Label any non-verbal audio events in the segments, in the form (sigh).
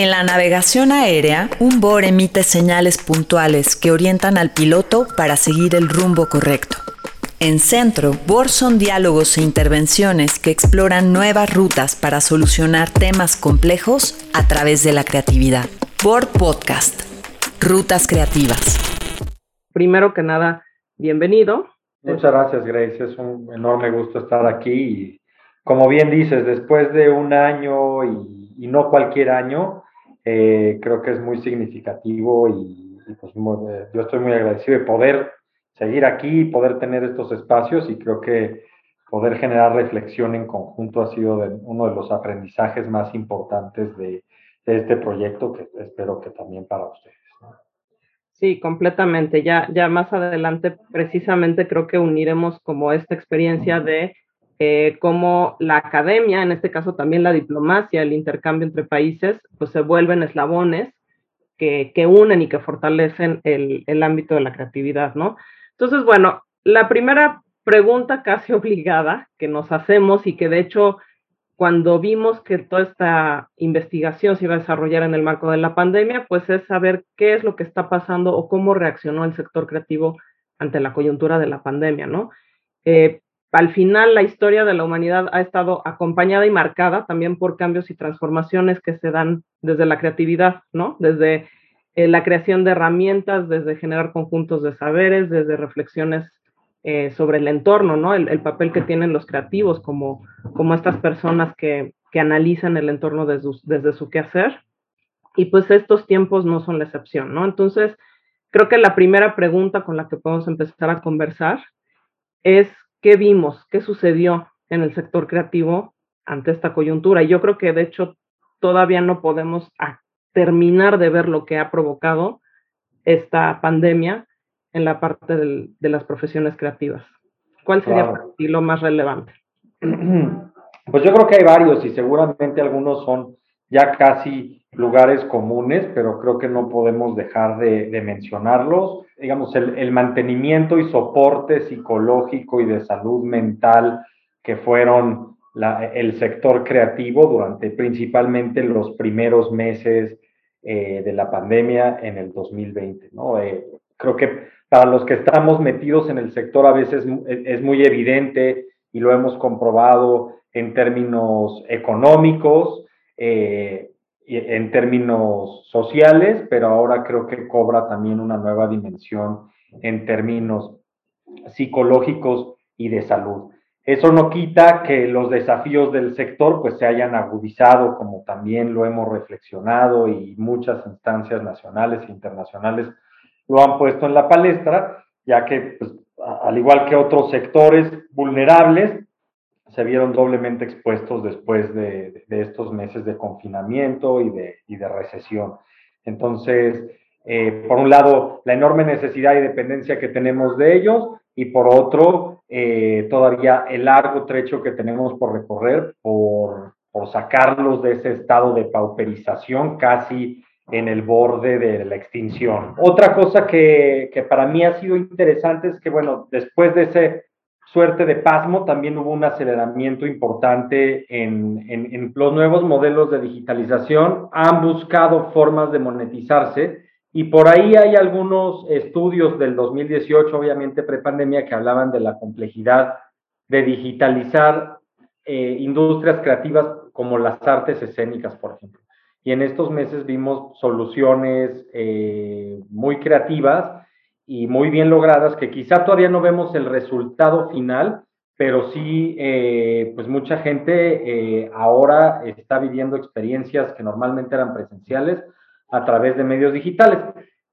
En la navegación aérea, un BOR emite señales puntuales que orientan al piloto para seguir el rumbo correcto. En Centro, BOR son diálogos e intervenciones que exploran nuevas rutas para solucionar temas complejos a través de la creatividad. BOR Podcast. Rutas Creativas. Primero que nada, bienvenido. Muchas gracias, Grace. Es un enorme gusto estar aquí. Y como bien dices, después de un año y, y no cualquier año, eh, creo que es muy significativo y, pues eh, yo estoy muy agradecido de poder seguir aquí poder tener estos espacios y creo que poder generar reflexión en conjunto ha sido uno de los aprendizajes más importantes de, este proyecto que espero que también para ustedes. Sí, completamente. Ya, ya más adelante, precisamente creo que uniremos como esta experiencia de eh, cómo la academia, en este caso también la diplomacia, el intercambio entre países, pues se vuelven eslabones que, que unen y que fortalecen el, el, ámbito de la creatividad, ¿no? Entonces, bueno, la primera pregunta casi (laughs) obligada que nos hacemos y que de hecho cuando vimos que toda esta investigación se iba a desarrollar en el marco de la pandemia, pues es saber qué es lo que está pasando o cómo reaccionó el sector creativo ante la coyuntura de la pandemia, ¿no? Eh, al final la historia de la humanidad ha estado acompañada y marcada también por cambios y transformaciones que se dan desde la creatividad, ¿no? Desde eh, la creación de herramientas, desde generar conjuntos de saberes, desde reflexiones eh, sobre el entorno, ¿no? El, papel que tienen los creativos como, como estas personas que, que analizan el entorno desde, desde su quehacer. Y pues estos tiempos no son la excepción, ¿no? Entonces, creo que la primera pregunta con la que podemos empezar a conversar es qué vimos, qué sucedió en el sector creativo ante esta coyuntura. Y yo creo que de hecho todavía no podemos terminar de ver lo que ha provocado esta pandemia en la parte del, de las profesiones creativas. ¿Cuál sería para ti lo más relevante? (clears throat) Pues yo creo que hay varios y seguramente algunos son ya casi lugares comunes, pero creo que no podemos dejar de, mencionarlos. Digamos, el, mantenimiento y soporte psicológico y de salud mental que fueron el sector creativo durante principalmente los primeros meses eh, de la pandemia en el 2020. ¿no? Eh, creo que para los que estamos metidos en el sector a veces es muy evidente y lo hemos comprobado en términos económicos, eh, en términos sociales, pero ahora creo que cobra también una nueva dimensión en términos psicológicos y de salud. Eso no quita que los desafíos del sector pues se hayan agudizado, como también lo hemos reflexionado y muchas instancias nacionales e internacionales lo han puesto en la palestra, ya que pues, al igual que otros sectores vulnerables, se vieron doblemente expuestos después de, estos meses de confinamiento y de, recesión. Entonces, eh, por un lado, la enorme necesidad y dependencia que tenemos de ellos y por otro, eh, todavía el largo trecho que tenemos por recorrer por, por sacarlos de ese estado de pauperización casi en el borde de la extinción. Otra cosa que, que para mí ha sido interesante es que, bueno, después de ese suerte de pasmo, también hubo un aceleramiento importante en, los nuevos modelos de digitalización. Han buscado formas de monetizarse y por ahí hay algunos estudios del 2018, obviamente prepandemia, que hablaban de la complejidad de digitalizar eh, industrias creativas como las artes escénicas, por ejemplo. Y en estos meses vimos soluciones eh, muy creativas y muy bien logradas, que quizá todavía no vemos el resultado final, pero sí, eh, pues mucha gente eh, ahora está viviendo experiencias que normalmente eran presenciales a través de medios digitales.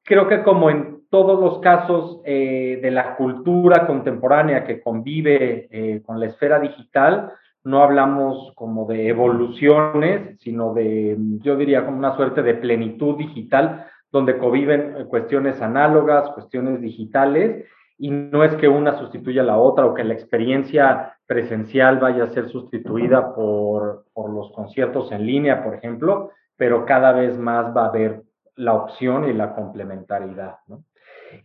Creo que como en todos los casos eh, de la cultura contemporánea que convive con la esfera digital, no hablamos como de evoluciones, sino de, yo diría, como una suerte de plenitud digital, donde conviven eh, cuestiones análogas, cuestiones digitales, y no es que una sustituya a la otra o que la experiencia presencial vaya a ser sustituida por, por los conciertos en línea, por ejemplo, pero cada vez más va a haber la opción y la complementariedad. ¿no?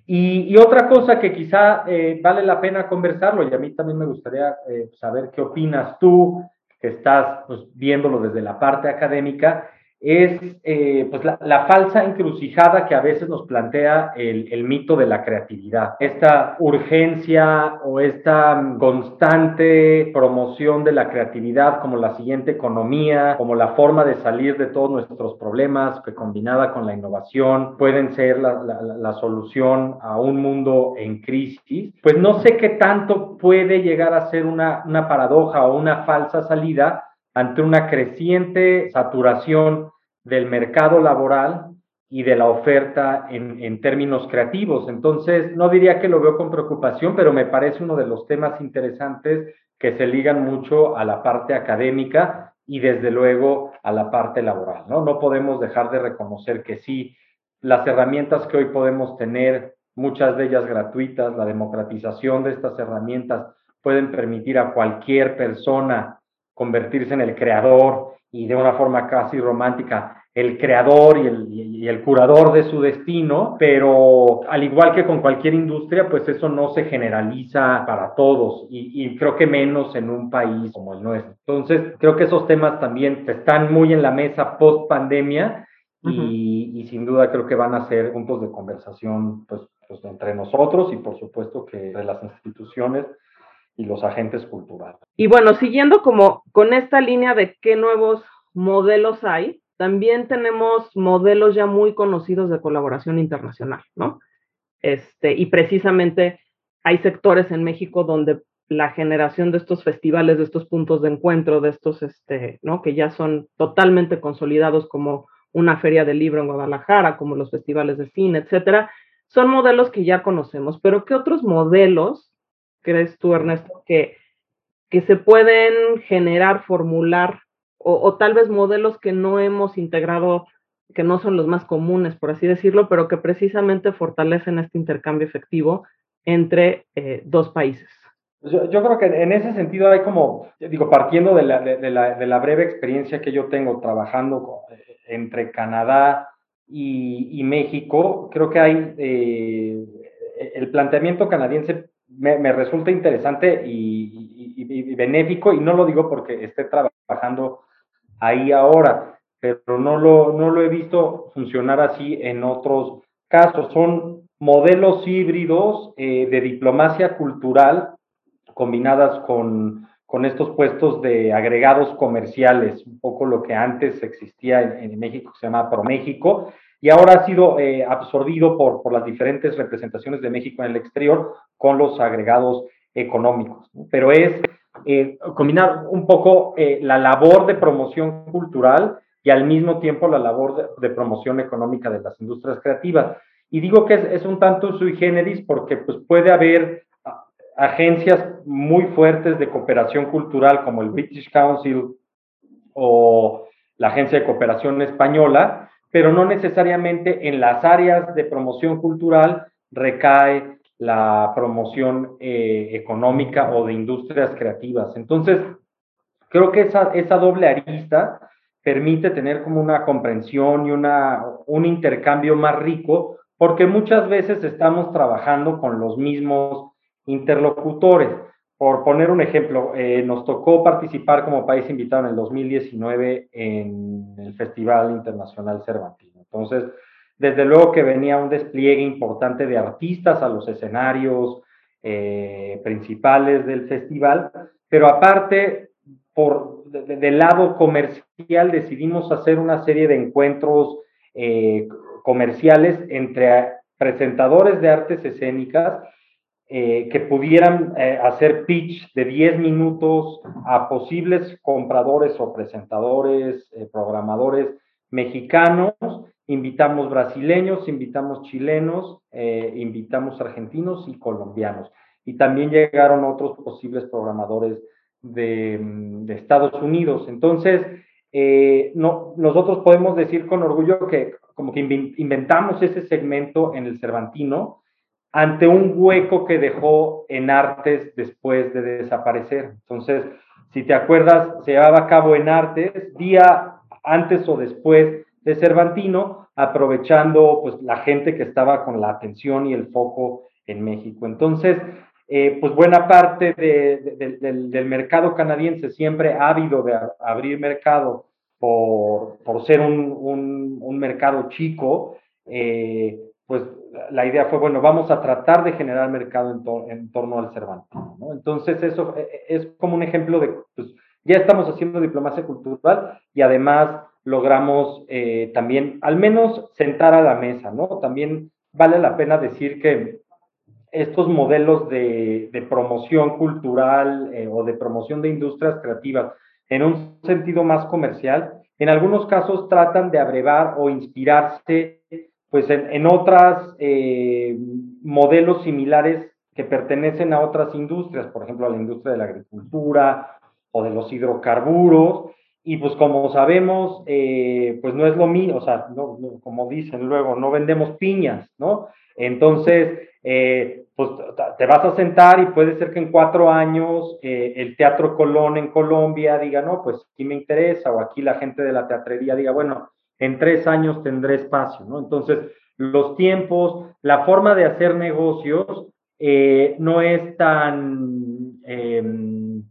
Y, y, otra cosa que quizá eh, vale la pena conversarlo, y a mí también me gustaría eh, saber qué opinas tú, que estás pues, viéndolo desde la parte académica, es eh, pues la, falsa encrucijada que a veces nos plantea el, el, mito de la creatividad. Esta urgencia o esta constante promoción de la creatividad como la siguiente economía, como la forma de salir de todos nuestros problemas, que combinada con la innovación pueden ser la, la, la solución a un mundo en crisis, pues no sé qué tanto puede llegar a ser una, una paradoja o una falsa salida ante una creciente saturación del mercado laboral y de la oferta en, términos creativos. Entonces, no diría que lo veo con preocupación, pero me parece uno de los temas interesantes que se ligan mucho a la parte académica y desde luego a la parte laboral. No, no podemos dejar de reconocer que sí, las herramientas que hoy podemos tener, muchas de ellas gratuitas, la democratización de estas herramientas pueden permitir a cualquier persona convertirse en el creador y de una forma casi romántica, el creador y el, y el, curador de su destino, pero al igual que con cualquier industria, pues eso no se generaliza para todos y, y, creo que menos en un país como el nuestro. Entonces, creo que esos temas también están muy en la mesa post pandemia y, y, sin duda creo que van a ser puntos de conversación pues, pues entre nosotros y por supuesto que de las instituciones y los agentes culturales. Y bueno, siguiendo como con esta línea de qué nuevos modelos hay, también tenemos modelos ya muy conocidos de colaboración internacional, ¿no? Este, y precisamente hay sectores en México donde la generación de estos festivales, de estos puntos de encuentro, de estos, este, ¿no? Que ya son totalmente consolidados como una feria del libro en Guadalajara, como los festivales de cine, etcétera, son modelos que ya conocemos, pero ¿qué otros modelos crees tú, Ernesto, que, que se pueden generar, formular, o, tal vez modelos que no hemos integrado, que no son los más comunes, por así decirlo, pero que precisamente fortalecen este intercambio efectivo entre eh, dos países? Yo, yo, creo que en ese sentido hay como, digo, partiendo de la, de, la, de la breve experiencia que yo tengo trabajando eh, entre Canadá y, y, México, creo que hay eh, el planteamiento canadiense me, resulta interesante y, benéfico, y no lo digo porque esté trabajando ahí ahora, pero no lo, no lo he visto funcionar así en otros casos. Son modelos híbridos eh, de diplomacia cultural combinadas con, con, estos puestos de agregados comerciales, un poco lo que antes existía en, en México, se llama ProMéxico, y ahora ha sido eh, absorbido por, por las diferentes representaciones de México en el exterior con los agregados económicos. Pero es eh, combinar un poco eh, la labor de promoción cultural y al mismo tiempo la labor de, promoción económica de las industrias creativas. Y digo que es, es, un tanto sui generis porque pues, puede haber agencias muy fuertes de cooperación cultural como el British Council o la Agencia de Cooperación Española, pero no necesariamente en las áreas de promoción cultural recae la promoción eh, económica o de industrias creativas. Entonces, creo que esa, esa doble arista permite tener como una comprensión y una, un intercambio más rico, porque muchas veces estamos trabajando con los mismos interlocutores. Por poner un ejemplo, eh, nos tocó participar como país invitado en el 2019 en el Festival Internacional Cervantino. Entonces, desde luego que venía un despliegue importante de artistas a los escenarios eh, principales del festival, pero aparte, por del lado comercial, decidimos hacer una serie de encuentros eh, comerciales entre presentadores de artes escénicas eh, que pudieran eh, hacer pitch de 10 minutos a posibles compradores o presentadores, eh, programadores mexicanos. Invitamos brasileños, invitamos chilenos, invitamos argentinos y colombianos. Y también llegaron otros posibles programadores de, mm, de Estados Unidos. Entonces, no, nosotros podemos decir con orgullo que como que inventamos ese segmento en el Cervantino, ante un hueco que dejó en Artes después de desaparecer. Entonces, si te acuerdas, se llevaba a cabo en Artes día antes o después de Cervantino, aprovechando pues la gente que estaba con la atención y el foco en México. Entonces, eh, pues buena parte del, mercado canadiense siempre ha de abrir mercado por, por ser un, un, mercado chico, eh, pues la idea fue, bueno, vamos a tratar de generar mercado en, torno al Cervantino, ¿no? Entonces eso e, e, es como un ejemplo de, pues ya estamos haciendo diplomacia cultural y además logramos eh, también al menos sentar a la mesa, ¿no? También vale la pena decir que estos modelos de, promoción cultural eh, o de promoción de industrias creativas en un sentido más comercial, en algunos casos tratan de abrevar o inspirarse pues en, otros eh, modelos similares que pertenecen a otras industrias, por ejemplo, a la industria de la agricultura o de los hidrocarburos, y pues como sabemos, eh, pues no es lo mío, o sea, no, como dicen luego, no vendemos piñas, ¿no? Entonces, eh, pues te vas a sentar y puede ser que en cuatro años el Teatro Colón en Colombia diga, no, pues sí me interesa, o aquí la gente de la teatrería diga, bueno, en tres años tendré espacio, ¿no? Entonces, los tiempos, la forma de hacer negocios no es tan em,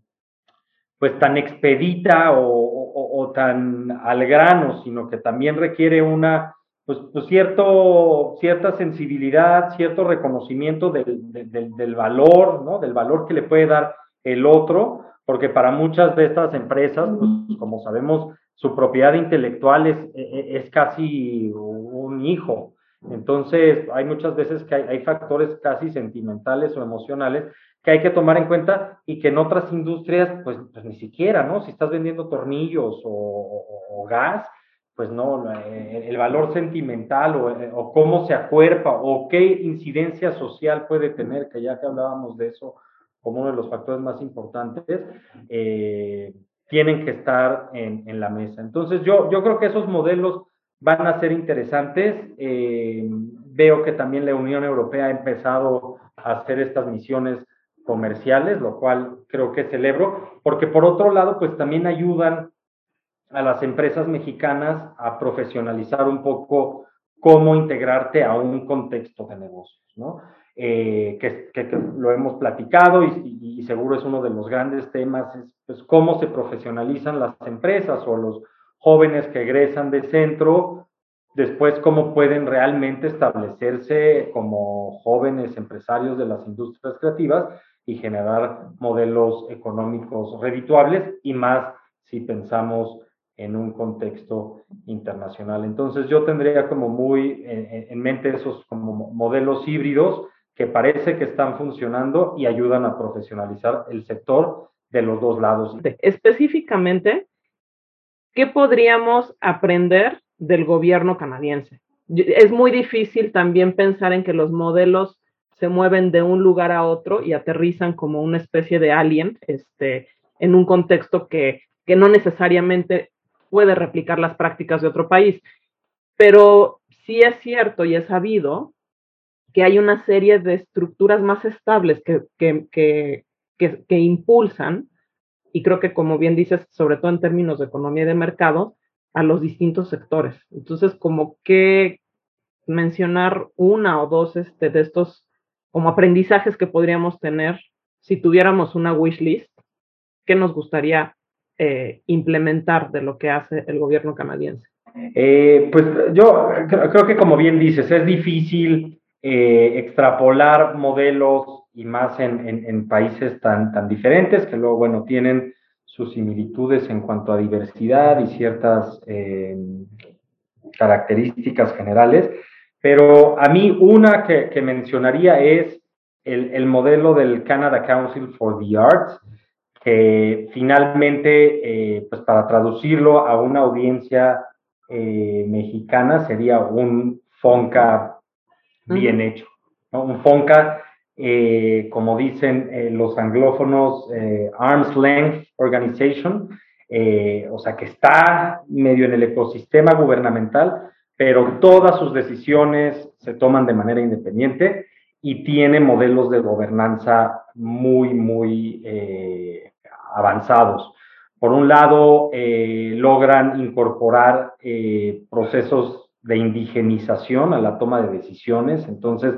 pues tan expedita o, tan al grano, sino que también requiere una, pues, pues cierto, cierta sensibilidad, cierto reconocimiento del, del, valor, ¿no? Del valor que le puede dar el otro, porque para muchas de estas empresas, pues como sabemos, su propiedad intelectual es, e, e, es casi un hijo. Entonces, hay muchas veces que hay, hay factores casi sentimentales o emocionales que hay que tomar en cuenta y que en otras industrias, pues, pues ni siquiera, ¿no? Si estás vendiendo tornillos o, gas, pues no, eh, el, valor sentimental eh, o, cómo se acuerpa o qué incidencia social puede tener, que ya que hablábamos de eso como uno de los factores más importantes, eh, tienen que estar en, la mesa. Entonces yo, yo creo que esos modelos van a ser interesantes. veo que también la Unión Europea ha empezado a hacer estas misiones comerciales, lo cual creo que celebro, porque por otro lado, pues también ayudan a las empresas mexicanas a profesionalizar un poco cómo integrarte a un contexto de negocios, ¿no? Eh, que, lo hemos platicado y, seguro es uno de los grandes temas, es pues, cómo se profesionalizan las empresas o los jóvenes que egresan de centro, después cómo pueden realmente establecerse como jóvenes empresarios de las industrias creativas y generar modelos económicos redituables y más si pensamos en un contexto internacional. Entonces yo tendría como muy en, mente esos como modelos híbridos que parece que están funcionando y ayudan a profesionalizar el sector de los dos lados. Específicamente, ¿qué podríamos aprender del gobierno canadiense? Es muy difícil también pensar en que los modelos se mueven de un lugar a otro y aterrizan como una especie de alien este, en un contexto que, que no necesariamente puede replicar las prácticas de otro país. Pero sí es cierto y es sabido que hay una serie de estructuras más estables que, que, que, que, impulsan, y creo que como bien dices, sobre todo en términos de economía y de mercado, a los distintos sectores. Entonces, como que mencionar una o dos este, de estos como aprendizajes que podríamos tener si tuviéramos una wish list, ¿qué nos gustaría eh, implementar de lo que hace el gobierno canadiense? Eh, pues yo creo que como bien dices, es difícil eh, extrapolar modelos y más en, países tan, diferentes que luego, bueno, tienen sus similitudes en cuanto a diversidad y ciertas características generales. Pero a mí una que, mencionaría es el, modelo del Canada Council for the Arts, que finalmente, eh, pues para traducirlo a una audiencia eh, mexicana, sería un FONCA bien hecho. Un FONCA, eh, como dicen los anglófonos, Arm's Length Organization, o sea, que está medio en el ecosistema gubernamental, pero todas sus decisiones se toman de manera independiente y tiene modelos de gobernanza muy, muy eh, avanzados. Por un lado, eh, logran incorporar eh, procesos de indigenización a la toma de decisiones, entonces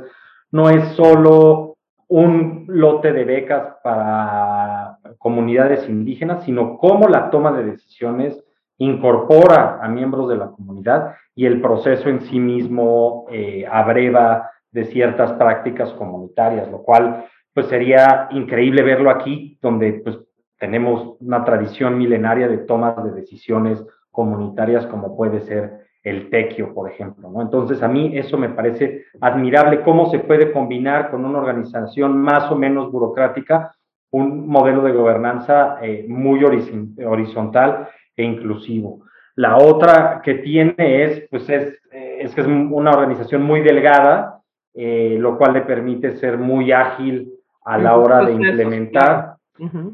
no es solo un lote de becas para comunidades indígenas, sino cómo la toma de decisiones incorpora a miembros de la comunidad y el proceso en sí mismo eh, abreva de ciertas prácticas comunitarias, lo cual pues sería increíble verlo aquí, donde pues tenemos una tradición milenaria de tomas de decisiones comunitarias como puede ser el tequio, por ejemplo. ¿no? Entonces, a mí eso me parece admirable, cómo se puede combinar con una organización más o menos burocrática un modelo de gobernanza eh, muy horizontal e inclusivo. La otra que tiene es, pues es, es que es una organización muy delgada, eh, lo cual le permite ser muy ágil a la hora de implementar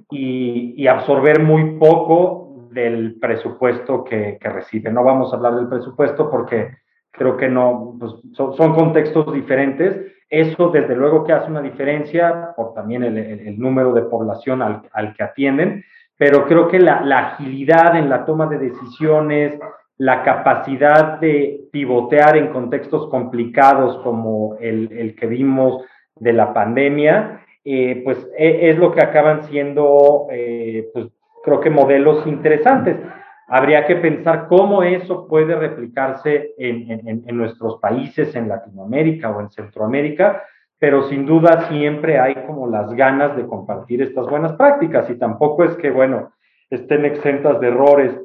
y, y, absorber muy poco del presupuesto que, que, recibe. No vamos a hablar del presupuesto porque creo que no, pues son, contextos diferentes. Eso desde luego que hace una diferencia por también el número de población al, al, que atienden, pero creo que la, la agilidad en la toma de decisiones, la capacidad de pivotear en contextos complicados como el, el que vimos de la pandemia, eh, pues e, es lo que acaban siendo, eh, pues creo que modelos interesantes. Habría que pensar cómo eso puede replicarse en, en, en, nuestros países, en Latinoamérica o en Centroamérica, pero sin duda siempre hay como las ganas de compartir estas buenas prácticas y tampoco es que, bueno, estén exentas de errores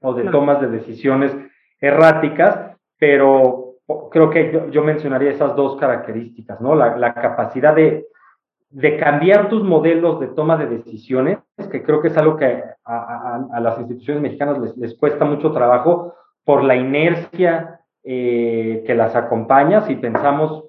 o de tomas de decisiones erráticas, pero creo que yo, mencionaría esas dos características, ¿no? La, la capacidad de de cambiar tus modelos de toma de decisiones, que creo que es algo que a, las instituciones mexicanas les, les, cuesta mucho trabajo por la inercia eh, que las acompaña. Si pensamos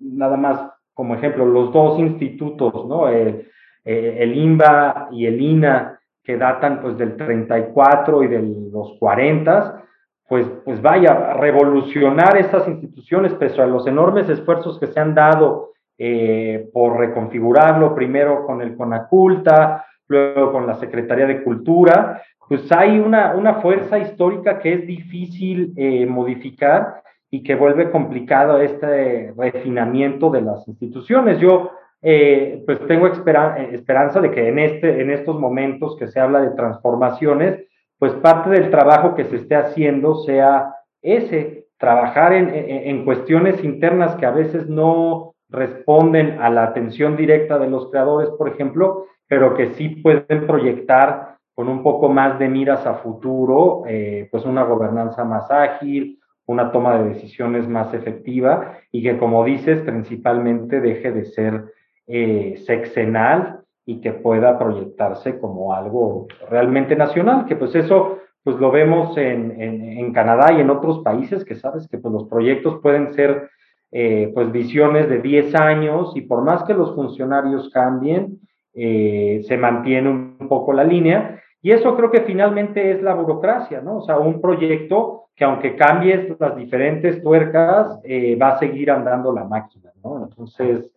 nada más como ejemplo, los dos institutos, ¿no? El, eh, INBA y el INA, que datan pues del 34 y de los 40, pues, pues vaya, revolucionar estas instituciones, pese a los enormes esfuerzos que se han dado eh, por reconfigurarlo, primero con el CONACULTA, luego con la Secretaría de Cultura, pues hay una, una fuerza histórica que es difícil eh, modificar y que vuelve complicado este refinamiento de las instituciones. Yo eh, pues tengo esperan esperanza de que en, este, en estos momentos que se habla de transformaciones, pues parte del trabajo que se esté haciendo sea ese, trabajar en, en, en cuestiones internas que a veces no responden a la atención directa de los creadores, por ejemplo, pero que sí pueden proyectar con un poco más de miras a futuro, eh, pues una gobernanza más ágil, una toma de decisiones más efectiva y que, como dices, principalmente deje de ser eh, sexenal y que pueda proyectarse como algo realmente nacional, que pues eso pues lo vemos en, en, en Canadá y en otros países que sabes que pues los proyectos pueden ser eh, pues visiones de 10 años y por más que los funcionarios cambien, eh, se mantiene un poco la línea. Y eso creo que finalmente es la burocracia, ¿no? O sea, un proyecto que aunque cambies las diferentes tuercas, eh, va a seguir andando la máquina, ¿no? Entonces,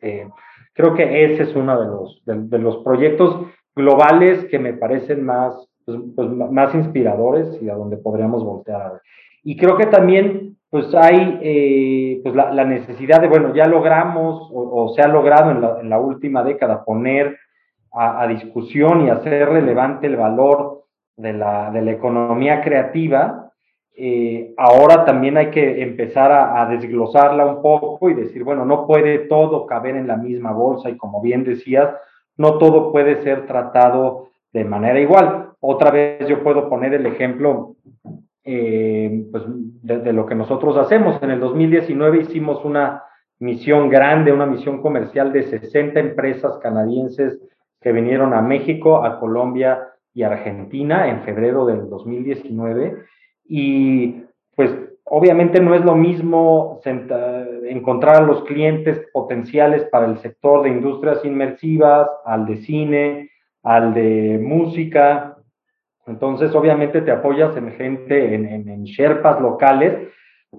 creo que ese es uno de los, de, los proyectos globales que me parecen más, pues, pues, más inspiradores y a donde podríamos voltear a ver. Y creo que también pues hay eh, pues la, necesidad de, bueno, ya logramos o, se ha logrado en la, última década poner a, discusión y hacer relevante el valor de la, de la economía creativa. Eh, ahora también hay que empezar a, desglosarla un poco y decir, bueno, no puede todo caber en la misma bolsa y como bien decías, no todo puede ser tratado de manera igual. Otra vez yo puedo poner el ejemplo eh, pues, de, de, lo que nosotros hacemos. En el 2019 hicimos una misión grande, una misión comercial de 60 empresas canadienses que vinieron a México, a Colombia y Argentina en febrero del 2019. Y pues obviamente no es lo mismo encontrar a los clientes potenciales para el sector de industrias inmersivas, al de cine, al de música, entonces, obviamente te apoyas en gente, en, en, en, Sherpas locales,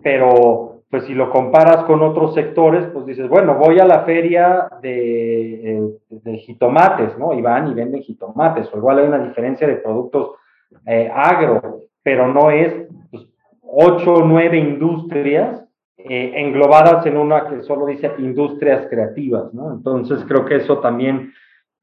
pero pues si lo comparas con otros sectores, pues dices, bueno, voy a la feria de, eh, de jitomates, ¿no? Y van y venden jitomates, o igual hay una diferencia de productos eh, agro, pero no es pues, ocho o nueve industrias eh, englobadas en una que solo dice industrias creativas, ¿no? Entonces creo que eso también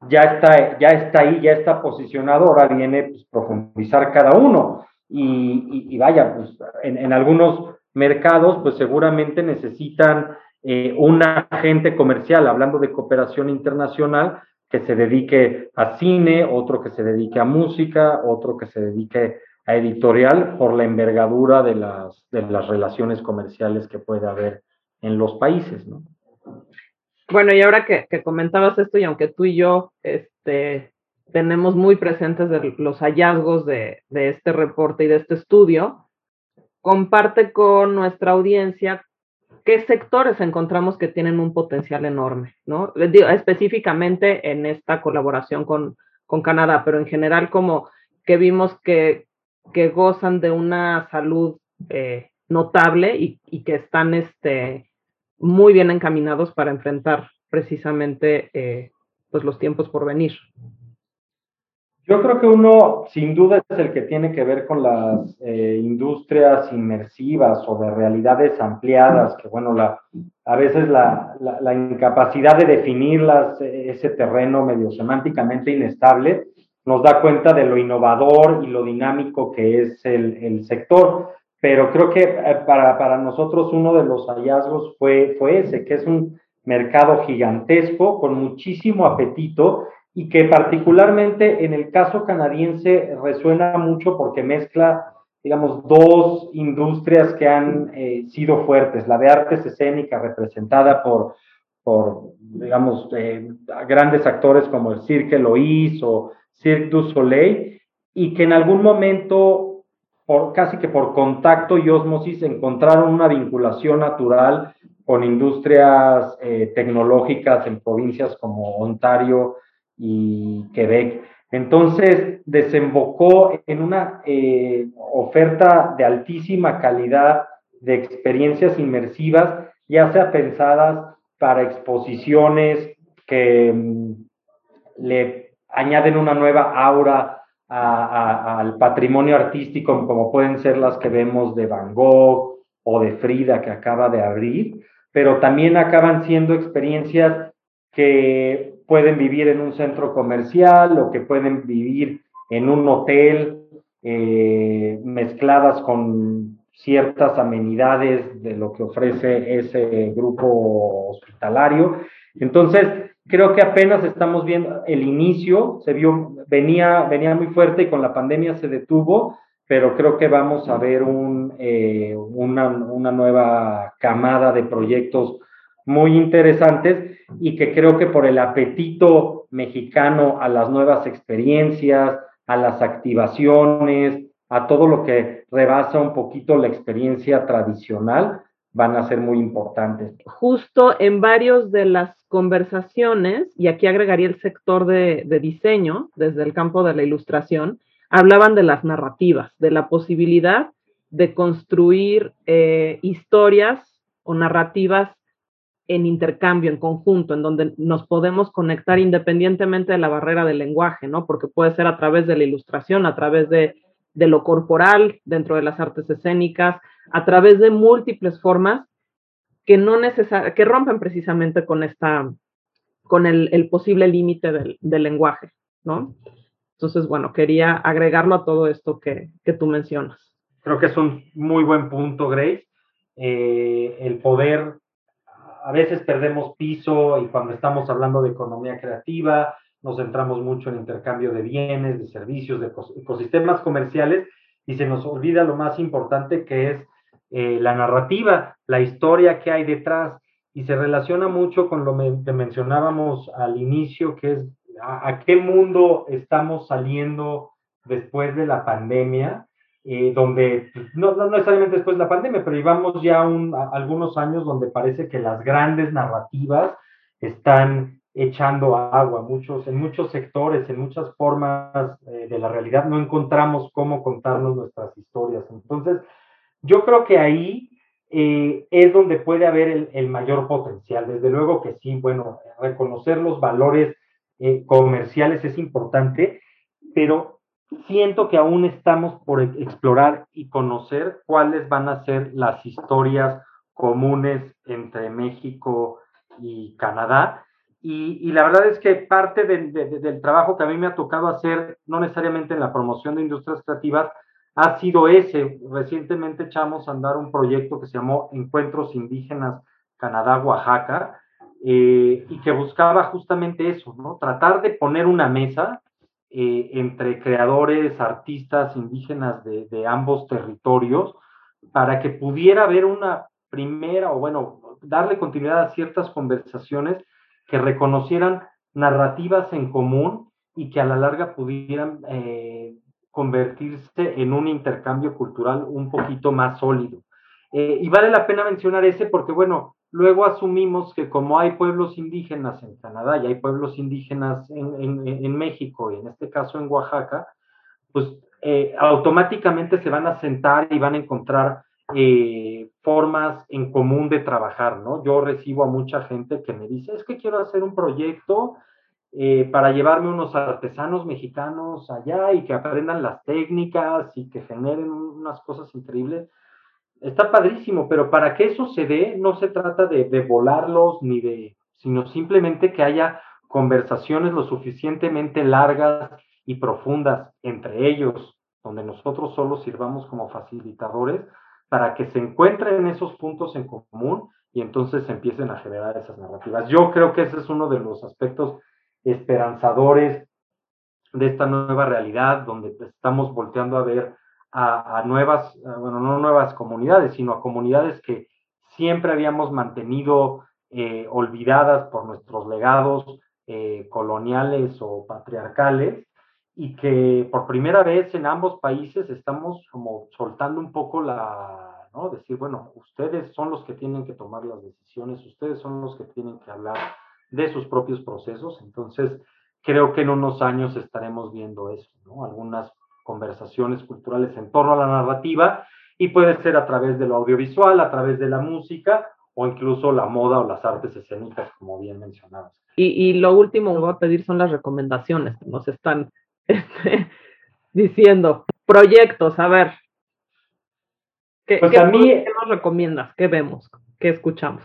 ya está, ya está ahí, ya está posicionado, ahora viene pues, profundizar cada uno. y, vaya, pues en, algunos mercados pues seguramente necesitan eh, un agente comercial, hablando de cooperación internacional, que se dedique a cine, otro que se dedique a música, otro que se dedique a editorial por la envergadura de las, de las relaciones comerciales que puede haber en los países, ¿no? Bueno, y ahora que, comentabas esto, y aunque tú y yo este, tenemos muy presentes los hallazgos de, de este reporte y de este estudio, comparte con nuestra audiencia qué sectores encontramos que tienen un potencial enorme, ¿no? específicamente en esta colaboración con, con Canadá, pero en general como que vimos que, que gozan de una salud eh, notable y, y, que están este, muy bien encaminados para enfrentar precisamente eh, pues los tiempos por venir. Yo creo que uno, sin duda, es el que tiene que ver con las eh, industrias inmersivas o de realidades ampliadas, que bueno, la, a veces la, la, incapacidad de definirlas, eh, ese terreno medio semánticamente inestable, nos da cuenta de lo innovador y lo dinámico que es el, el sector pero creo que eh, para, para, nosotros uno de los hallazgos fue, fue ese, que es un mercado gigantesco con muchísimo apetito y que particularmente en el caso canadiense resuena mucho porque mezcla, digamos, dos industrias que han eh, sido fuertes, la de artes escénicas representada por, por digamos, eh, grandes actores como el Cirque Lois o Cirque du Soleil, y que en algún momento casi que por contacto y osmosis encontraron una vinculación natural con industrias eh, tecnológicas en provincias como Ontario y Quebec. Entonces desembocó en una eh, oferta de altísima calidad de experiencias inmersivas, ya sea pensadas para exposiciones que mm, le añaden una nueva aura al patrimonio artístico, como pueden ser las que vemos de Van Gogh o de Frida que acaba de abrir, pero también acaban siendo experiencias que pueden vivir en un centro comercial o que pueden vivir en un hotel, eh, mezcladas con ciertas amenidades de lo que ofrece ese grupo hospitalario. Entonces, creo que apenas estamos viendo el inicio, se vio, venía, venía muy fuerte y con la pandemia se detuvo, pero creo que vamos a ver eh, una, una nueva camada de proyectos muy interesantes y que creo que por el apetito mexicano a las nuevas experiencias, a las activaciones, a todo lo que rebasa un poquito la experiencia tradicional, van a ser muy importantes. Justo en varios de las conversaciones, y aquí agregaría el sector de, diseño, desde el campo de la ilustración, hablaban de las narrativas, de la posibilidad de construir eh, historias o narrativas en intercambio, en conjunto, en donde nos podemos conectar independientemente de la barrera del lenguaje, ¿no? Porque puede ser a través de la ilustración, a través de, de lo corporal dentro de las artes escénicas, a través de múltiples formas que no que rompen precisamente con esta, con el, posible límite del, lenguaje, ¿no? Entonces, bueno, quería agregarlo a todo esto que, tú mencionas. Creo que es un muy buen punto, Grace. Eh, el poder, a veces perdemos piso y cuando estamos hablando de economía creativa, nos centramos mucho en intercambio de bienes, de servicios, de ecosistemas comerciales y se nos olvida lo más importante que es eh, la narrativa, la historia que hay detrás, y se relaciona mucho con lo que mencionábamos al inicio, que es a, qué mundo estamos saliendo después de la pandemia, eh, donde no, no, necesariamente después de la pandemia, pero llevamos ya un, algunos años donde parece que las grandes narrativas están echando agua, muchos, en muchos sectores, en muchas formas eh, de la realidad, no encontramos cómo contarnos nuestras historias. Entonces, yo creo que ahí eh, es donde puede haber el, mayor potencial. Desde luego que sí, bueno, reconocer los valores eh, comerciales es importante, pero siento que aún estamos por explorar y conocer cuáles van a ser las historias comunes entre México y Canadá. Y, la verdad es que parte del trabajo que a mí me ha tocado hacer, no necesariamente en la promoción de industrias creativas, ha sido ese. Recientemente echamos a andar un proyecto que se llamó Encuentros Indígenas Canadá-Oaxaca eh, y que buscaba justamente eso, ¿no? Tratar de poner una mesa eh, entre creadores, artistas indígenas de, de, ambos territorios para que pudiera haber una primera, o bueno, darle continuidad a ciertas conversaciones que reconocieran narrativas en común y que a la larga pudieran eh, convertirse en un intercambio cultural un poquito más sólido. Eh, y vale la pena mencionar ese porque, bueno, luego asumimos que como hay pueblos indígenas en Canadá y hay pueblos indígenas en, México y en este caso en Oaxaca, pues eh, automáticamente se van a sentar y van a encontrar eh, formas en común de trabajar, ¿no? Yo recibo a mucha gente que me dice, es que quiero hacer un proyecto eh, para llevarme unos artesanos mexicanos allá y que aprendan las técnicas y que generen unas cosas increíbles. Está padrísimo, pero para que eso se dé, no se trata de, de volarlos ni de, sino simplemente que haya conversaciones lo suficientemente largas y profundas entre ellos, donde nosotros solo sirvamos como facilitadores para que se encuentren esos puntos en común y entonces empiecen a generar esas narrativas. Yo creo que ese es uno de los aspectos esperanzadores de esta nueva realidad, donde estamos volteando a ver a, nuevas, bueno, no nuevas comunidades, sino a comunidades que siempre habíamos mantenido eh, olvidadas por nuestros legados eh, coloniales o patriarcales, y que por primera vez en ambos países estamos como soltando un poco la, ¿no? Decir, bueno, ustedes son los que tienen que tomar las decisiones, ustedes son los que tienen que hablar de sus propios procesos. Entonces, creo que en unos años estaremos viendo eso, ¿no? Algunas conversaciones culturales en torno a la narrativa y puede ser a través de lo audiovisual, a través de la música o incluso la moda o las artes escénicas, como bien mencionabas. Y, y lo último que voy a pedir son las recomendaciones que nos están (laughs) este, diciendo, proyectos, a ver. ¿Qué, pues a mí, nos recomiendas? ¿Qué vemos? ¿Qué escuchamos?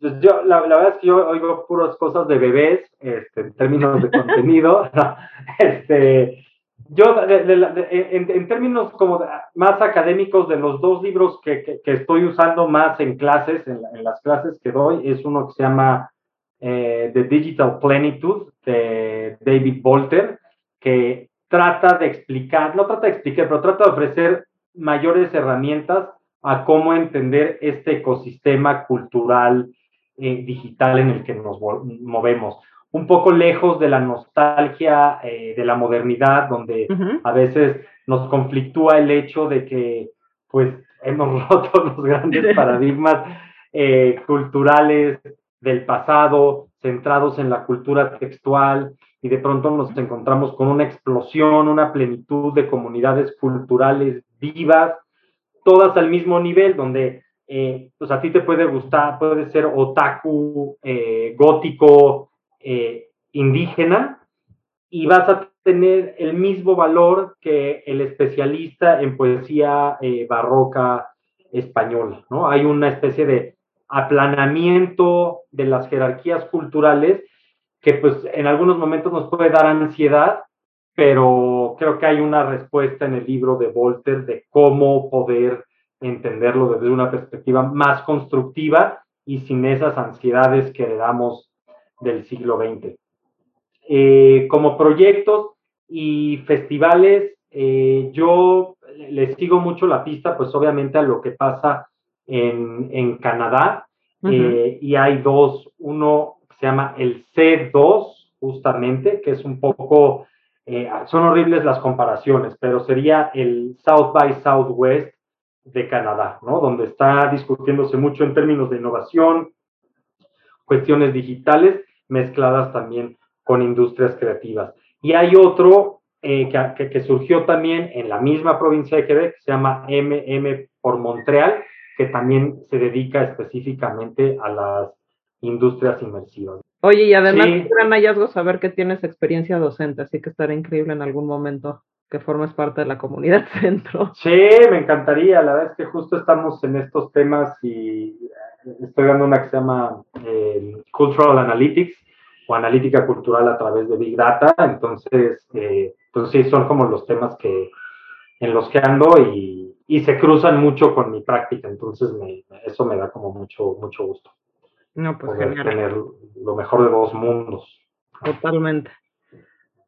Pues yo, la, verdad es que yo oigo puras cosas de bebés, este, en términos de contenido. (laughs) este, yo, en, términos como más académicos, de los dos libros que, que, estoy usando más en clases, en, en, las clases que doy, es uno que se llama eh, The Digital Plenitude de David Bolter, que trata de explicar, no trata de explicar, pero trata de ofrecer mayores herramientas a cómo entender este ecosistema cultural eh, digital en el que nos movemos. Un poco lejos de la nostalgia eh, de la modernidad, donde a veces nos conflictúa el hecho de que pues hemos (laughs) roto los grandes paradigmas culturales del pasado, centrados en la cultura textual, y de pronto nos encontramos con una explosión, una plenitud de comunidades culturales vivas, todas al mismo nivel, donde eh, pues a ti te puede gustar, puede ser otaku, eh, gótico, eh, indígena, y vas a tener el mismo valor que el especialista en poesía barroca española, ¿no? Hay una especie de aplanamiento de las jerarquías culturales que pues en algunos momentos nos puede dar ansiedad, pero creo que hay una respuesta en el libro de Volter de cómo poder entenderlo desde una perspectiva más constructiva y sin esas ansiedades que heredamos del siglo XX. Eh, como proyectos y festivales, eh, yo les sigo mucho la pista, pues obviamente a lo que pasa en, Canadá eh, y hay dos, uno se llama el C2 justamente, que es un poco, eh, son horribles las comparaciones, pero sería el South by Southwest de Canadá, ¿no? Donde está discutiéndose mucho en términos de innovación, cuestiones digitales mezcladas también con industrias creativas. Y hay otro eh, que, que, surgió también en la misma provincia de Quebec, que se llama MM por Montreal, que también se dedica específicamente a las industrias inmersivas. Oye, y además es gran hallazgo saber que tienes experiencia docente, así que estará increíble en algún momento que formes parte de la comunidad (laughs) centro. Sí, me encantaría. La verdad es que justo estamos en estos temas y estoy dando una que se llama eh, Cultural Analytics o analítica cultural a través de Big Data. Entonces, eh, pues sí, son como los temas que, en los que ando y, se cruzan mucho con mi práctica, entonces eso me da como mucho, mucho gusto. No, pues poder tener lo mejor de dos mundos. Totalmente.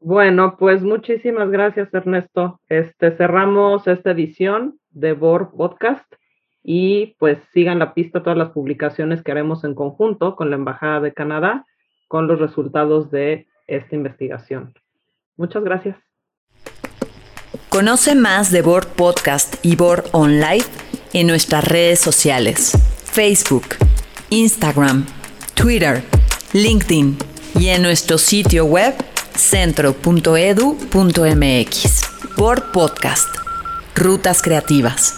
Bueno, pues muchísimas gracias, Ernesto. Este cerramos esta edición de BOR Podcast y pues sigan la pista todas las publicaciones que haremos en conjunto con la Embajada de Canadá con los resultados de esta investigación. Muchas gracias. Conoce más de BOR Podcast y BOR Online en nuestras redes sociales, Facebook, Instagram, Twitter, LinkedIn y en nuestro sitio web centro.edu.mx. BOR Podcast. Rutas Creativas.